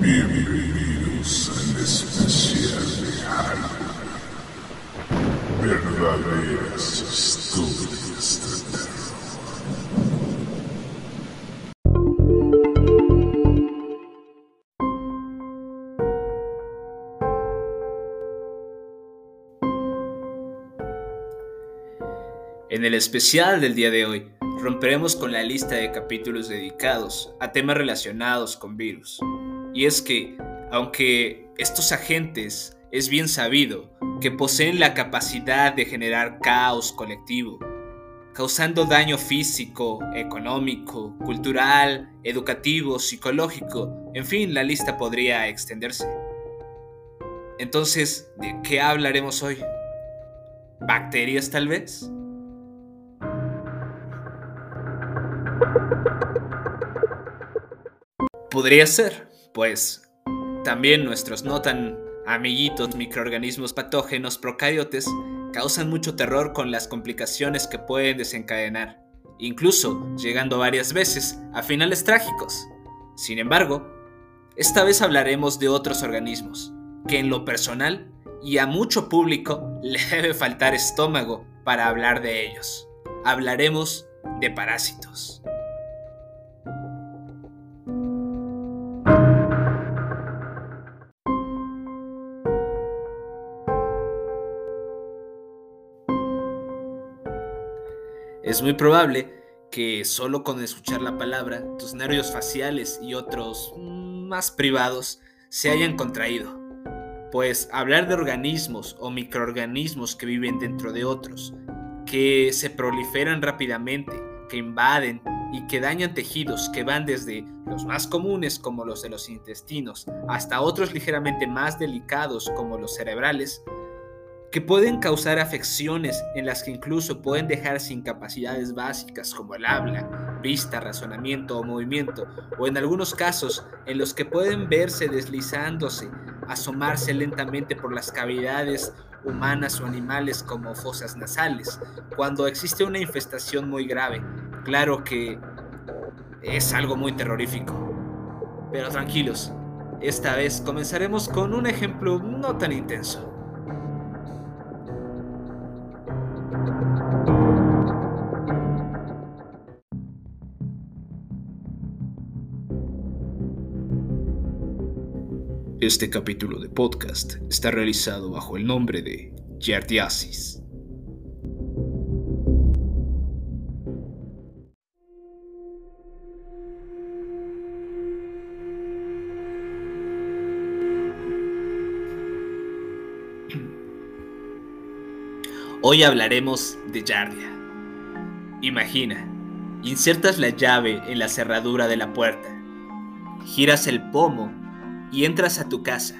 Bienvenidos al especial de Halloween. Verdaderas historias de. En el especial del día de hoy, romperemos con la lista de capítulos dedicados a temas relacionados con virus. Y es que, aunque estos agentes es bien sabido que poseen la capacidad de generar caos colectivo, causando daño físico, económico, cultural, educativo, psicológico, en fin, la lista podría extenderse. Entonces, ¿de qué hablaremos hoy? ¿Bacterias tal vez? Podría ser, pues también nuestros no tan amiguitos microorganismos patógenos procariotes causan mucho terror con las complicaciones que pueden desencadenar, incluso llegando varias veces a finales trágicos. Sin embargo, esta vez hablaremos de otros organismos, que en lo personal y a mucho público le debe faltar estómago para hablar de ellos. Hablaremos de parásitos. Es muy probable que solo con escuchar la palabra tus nervios faciales y otros más privados se hayan contraído, pues hablar de organismos o microorganismos que viven dentro de otros, que se proliferan rápidamente, que invaden y que dañan tejidos que van desde los más comunes como los de los intestinos hasta otros ligeramente más delicados como los cerebrales, que pueden causar afecciones en las que incluso pueden dejar sin capacidades básicas como el habla, vista, razonamiento o movimiento, o en algunos casos en los que pueden verse deslizándose, asomarse lentamente por las cavidades humanas o animales como fosas nasales, cuando existe una infestación muy grave. Claro que es algo muy terrorífico. Pero tranquilos, esta vez comenzaremos con un ejemplo no tan intenso. Este capítulo de podcast está realizado bajo el nombre de Giardiasis. Hoy hablaremos de Yardia. Imagina, insertas la llave en la cerradura de la puerta, giras el pomo y entras a tu casa.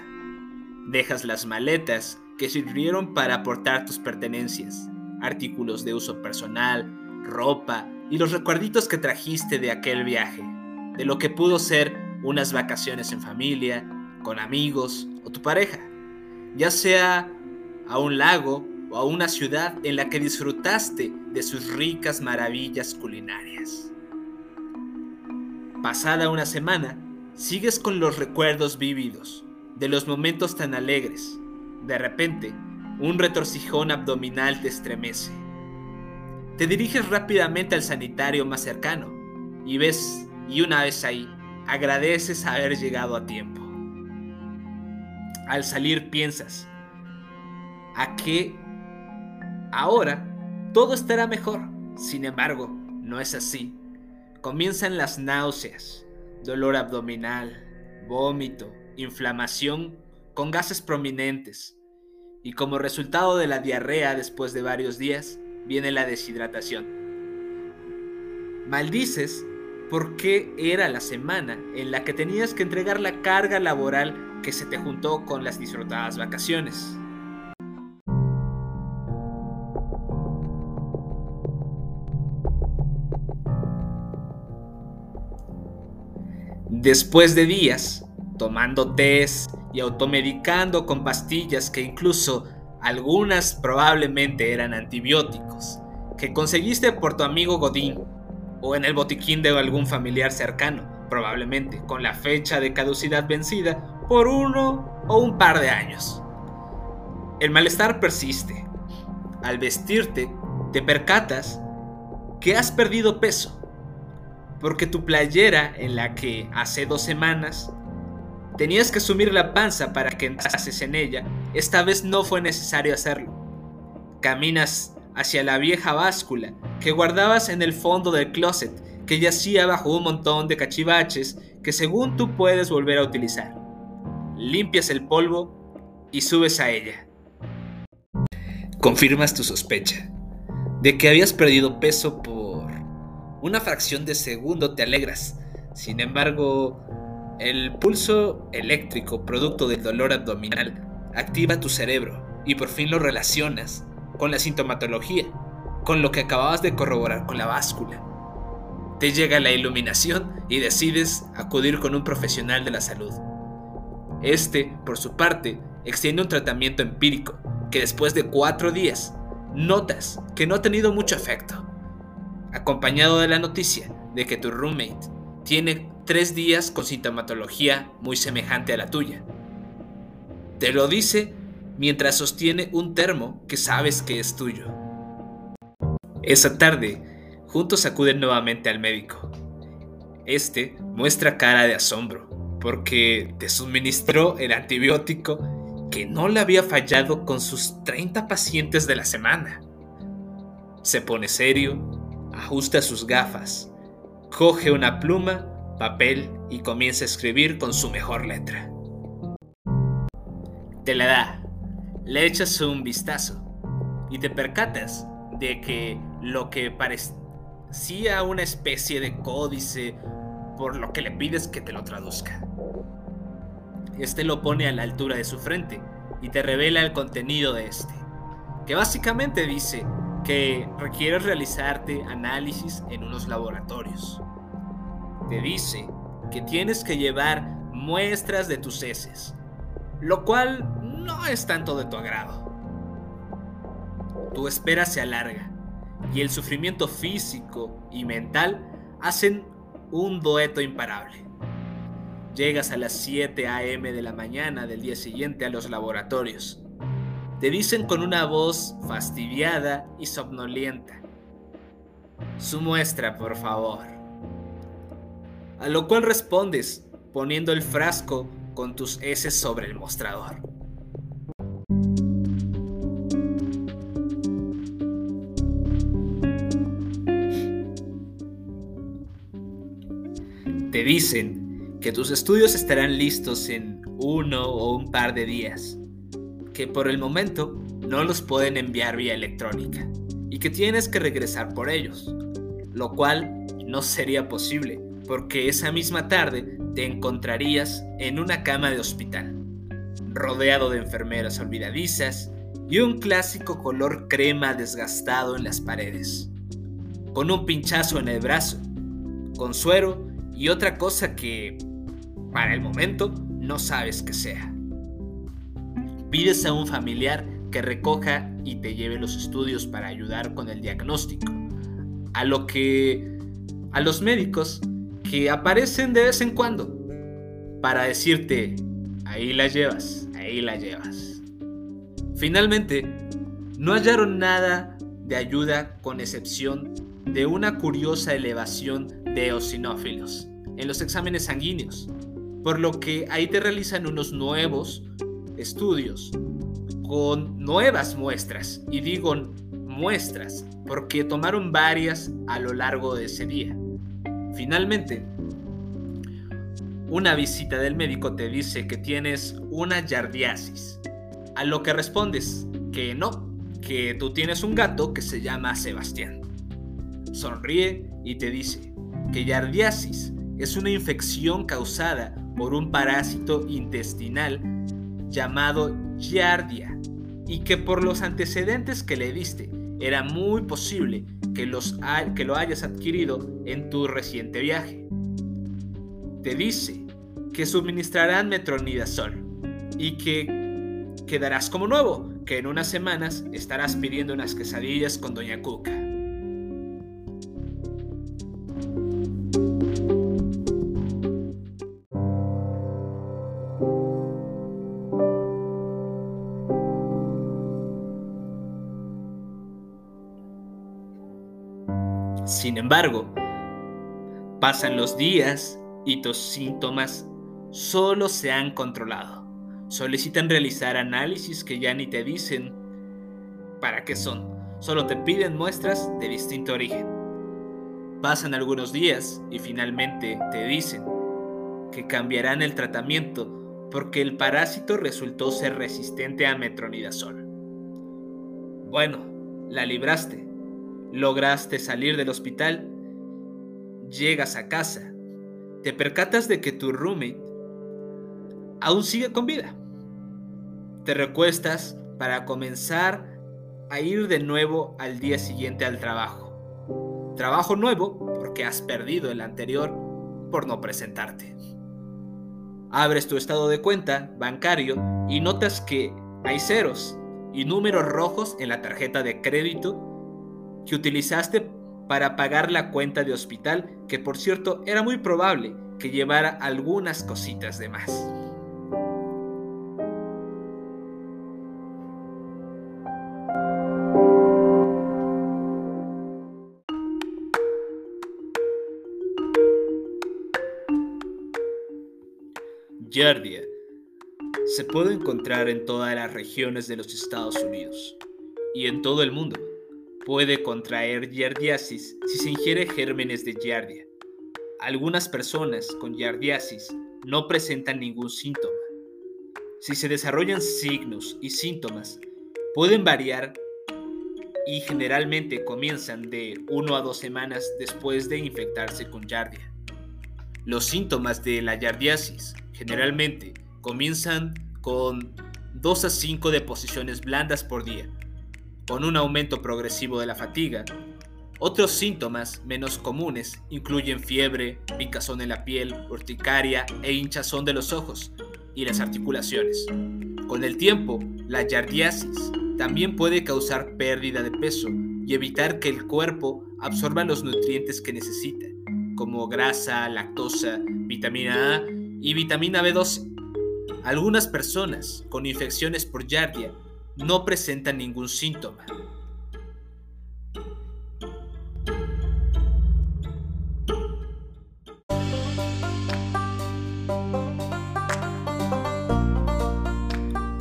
Dejas las maletas que sirvieron para aportar tus pertenencias, artículos de uso personal, ropa y los recuerditos que trajiste de aquel viaje, de lo que pudo ser unas vacaciones en familia, con amigos o tu pareja, ya sea a un lago o a una ciudad en la que disfrutaste de sus ricas maravillas culinarias. Pasada una semana, Sigues con los recuerdos vívidos, de los momentos tan alegres. De repente, un retorcijón abdominal te estremece. Te diriges rápidamente al sanitario más cercano y ves, y una vez ahí, agradeces haber llegado a tiempo. Al salir piensas, ¿a qué ahora todo estará mejor? Sin embargo, no es así. Comienzan las náuseas dolor abdominal, vómito, inflamación con gases prominentes. Y como resultado de la diarrea después de varios días, viene la deshidratación. Maldices porque era la semana en la que tenías que entregar la carga laboral que se te juntó con las disfrutadas vacaciones. Después de días, tomando test y automedicando con pastillas que incluso algunas probablemente eran antibióticos, que conseguiste por tu amigo Godín o en el botiquín de algún familiar cercano, probablemente con la fecha de caducidad vencida por uno o un par de años. El malestar persiste. Al vestirte, te percatas que has perdido peso, porque tu playera en la que hace dos semanas tenías que sumir la panza para que entrases en ella, esta vez no fue necesario hacerlo. Caminas hacia la vieja báscula que guardabas en el fondo del closet que yacía bajo un montón de cachivaches que según tú puedes volver a utilizar. Limpias el polvo y subes a ella. Confirmas tu sospecha de que habías perdido peso por una fracción de segundo te alegras. Sin embargo, el pulso eléctrico producto del dolor abdominal activa tu cerebro y por fin lo relacionas con la sintomatología, con lo que acababas de corroborar con la báscula. Te llega la iluminación y decides acudir con un profesional de la salud. Este, por su parte, extiende un tratamiento empírico que después de cuatro días notas que no ha tenido mucho efecto, acompañado de la noticia de que tu roommate tiene tres días con sintomatología muy semejante a la tuya. Te lo dice mientras sostiene un termo que sabes que es tuyo. Esa tarde, juntos acuden nuevamente al médico. Este muestra cara de asombro porque te suministró el antibiótico que no le había fallado con sus 30 pacientes de la semana. Se pone serio, ajusta sus gafas, coge una pluma, papel y comienza a escribir con su mejor letra. Te la da le echas un vistazo y te percatas de que lo que parecía una especie de códice por lo que le pides que te lo traduzca. Este lo pone a la altura de su frente y te revela el contenido de este, que básicamente dice que requieres realizarte análisis en unos laboratorios. Te dice que tienes que llevar muestras de tus heces, lo cual no es tanto de tu agrado. Tu espera se alarga y el sufrimiento físico y mental hacen un dueto imparable. Llegas a las 7 a.m. de la mañana del día siguiente a los laboratorios. Te dicen con una voz fastidiada y somnolienta. Su muestra, por favor. A lo cual respondes poniendo el frasco con tus heces sobre el mostrador. Te dicen que tus estudios estarán listos en uno o un par de días, que por el momento no los pueden enviar vía electrónica y que tienes que regresar por ellos, lo cual no sería posible porque esa misma tarde te encontrarías en una cama de hospital, rodeado de enfermeras olvidadizas y un clásico color crema desgastado en las paredes, con un pinchazo en el brazo, con suero y otra cosa que, para el momento, no sabes que sea. Pides a un familiar que recoja y te lleve los estudios para ayudar con el diagnóstico. A lo que a los médicos que aparecen de vez en cuando para decirte, ahí la llevas, ahí la llevas. Finalmente, no hallaron nada de ayuda con excepción de una curiosa elevación de eosinófilos en los exámenes sanguíneos, por lo que ahí te realizan unos nuevos estudios con nuevas muestras, y digo muestras porque tomaron varias a lo largo de ese día. Finalmente, una visita del médico te dice que tienes una yardiasis, a lo que respondes que no, que tú tienes un gato que se llama Sebastián. Sonríe y te dice que yardiasis es una infección causada por un parásito intestinal llamado Yardia y que por los antecedentes que le diste era muy posible que, los, que lo hayas adquirido en tu reciente viaje. Te dice que suministrarán metronidazol y que quedarás como nuevo, que en unas semanas estarás pidiendo unas quesadillas con Doña Cuca. Sin embargo, pasan los días y tus síntomas solo se han controlado. Solicitan realizar análisis que ya ni te dicen para qué son, solo te piden muestras de distinto origen. Pasan algunos días y finalmente te dicen que cambiarán el tratamiento porque el parásito resultó ser resistente a metronidazol. Bueno, la libraste. Lograste salir del hospital. Llegas a casa. Te percatas de que tu roommate aún sigue con vida. Te recuestas para comenzar a ir de nuevo al día siguiente al trabajo. Trabajo nuevo porque has perdido el anterior por no presentarte. Abres tu estado de cuenta bancario y notas que hay ceros y números rojos en la tarjeta de crédito que utilizaste para pagar la cuenta de hospital, que por cierto era muy probable que llevara algunas cositas de más. Yardia se puede encontrar en todas las regiones de los Estados Unidos y en todo el mundo. Puede contraer yardiasis si se ingiere gérmenes de yardia. Algunas personas con yardiasis no presentan ningún síntoma. Si se desarrollan signos y síntomas, pueden variar y generalmente comienzan de 1 a 2 semanas después de infectarse con yardia. Los síntomas de la yardiasis generalmente comienzan con 2 a 5 deposiciones blandas por día, con un aumento progresivo de la fatiga. Otros síntomas menos comunes incluyen fiebre, picazón en la piel, urticaria e hinchazón de los ojos y las articulaciones. Con el tiempo, la yardiasis también puede causar pérdida de peso y evitar que el cuerpo absorba los nutrientes que necesita, como grasa, lactosa, vitamina A y vitamina B12. Algunas personas con infecciones por Yardia no presentan ningún síntoma.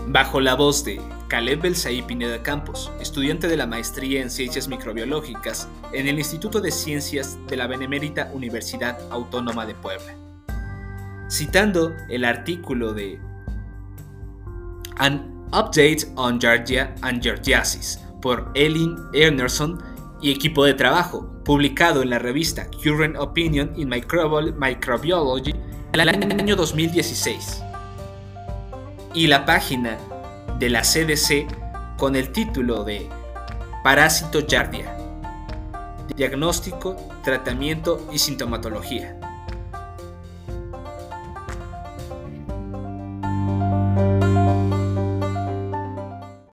Bajo la voz de Caleb Belsaí Pineda Campos, estudiante de la maestría en Ciencias Microbiológicas en el Instituto de Ciencias de la Benemérita Universidad Autónoma de Puebla. Citando el artículo de Update on Giardia and Giardiasis por Ellen Ernerson y equipo de trabajo, publicado en la revista Current Opinion in Microbiology en el año 2016. Y la página de la CDC con el título de Parásito Giardia. Diagnóstico, tratamiento y sintomatología.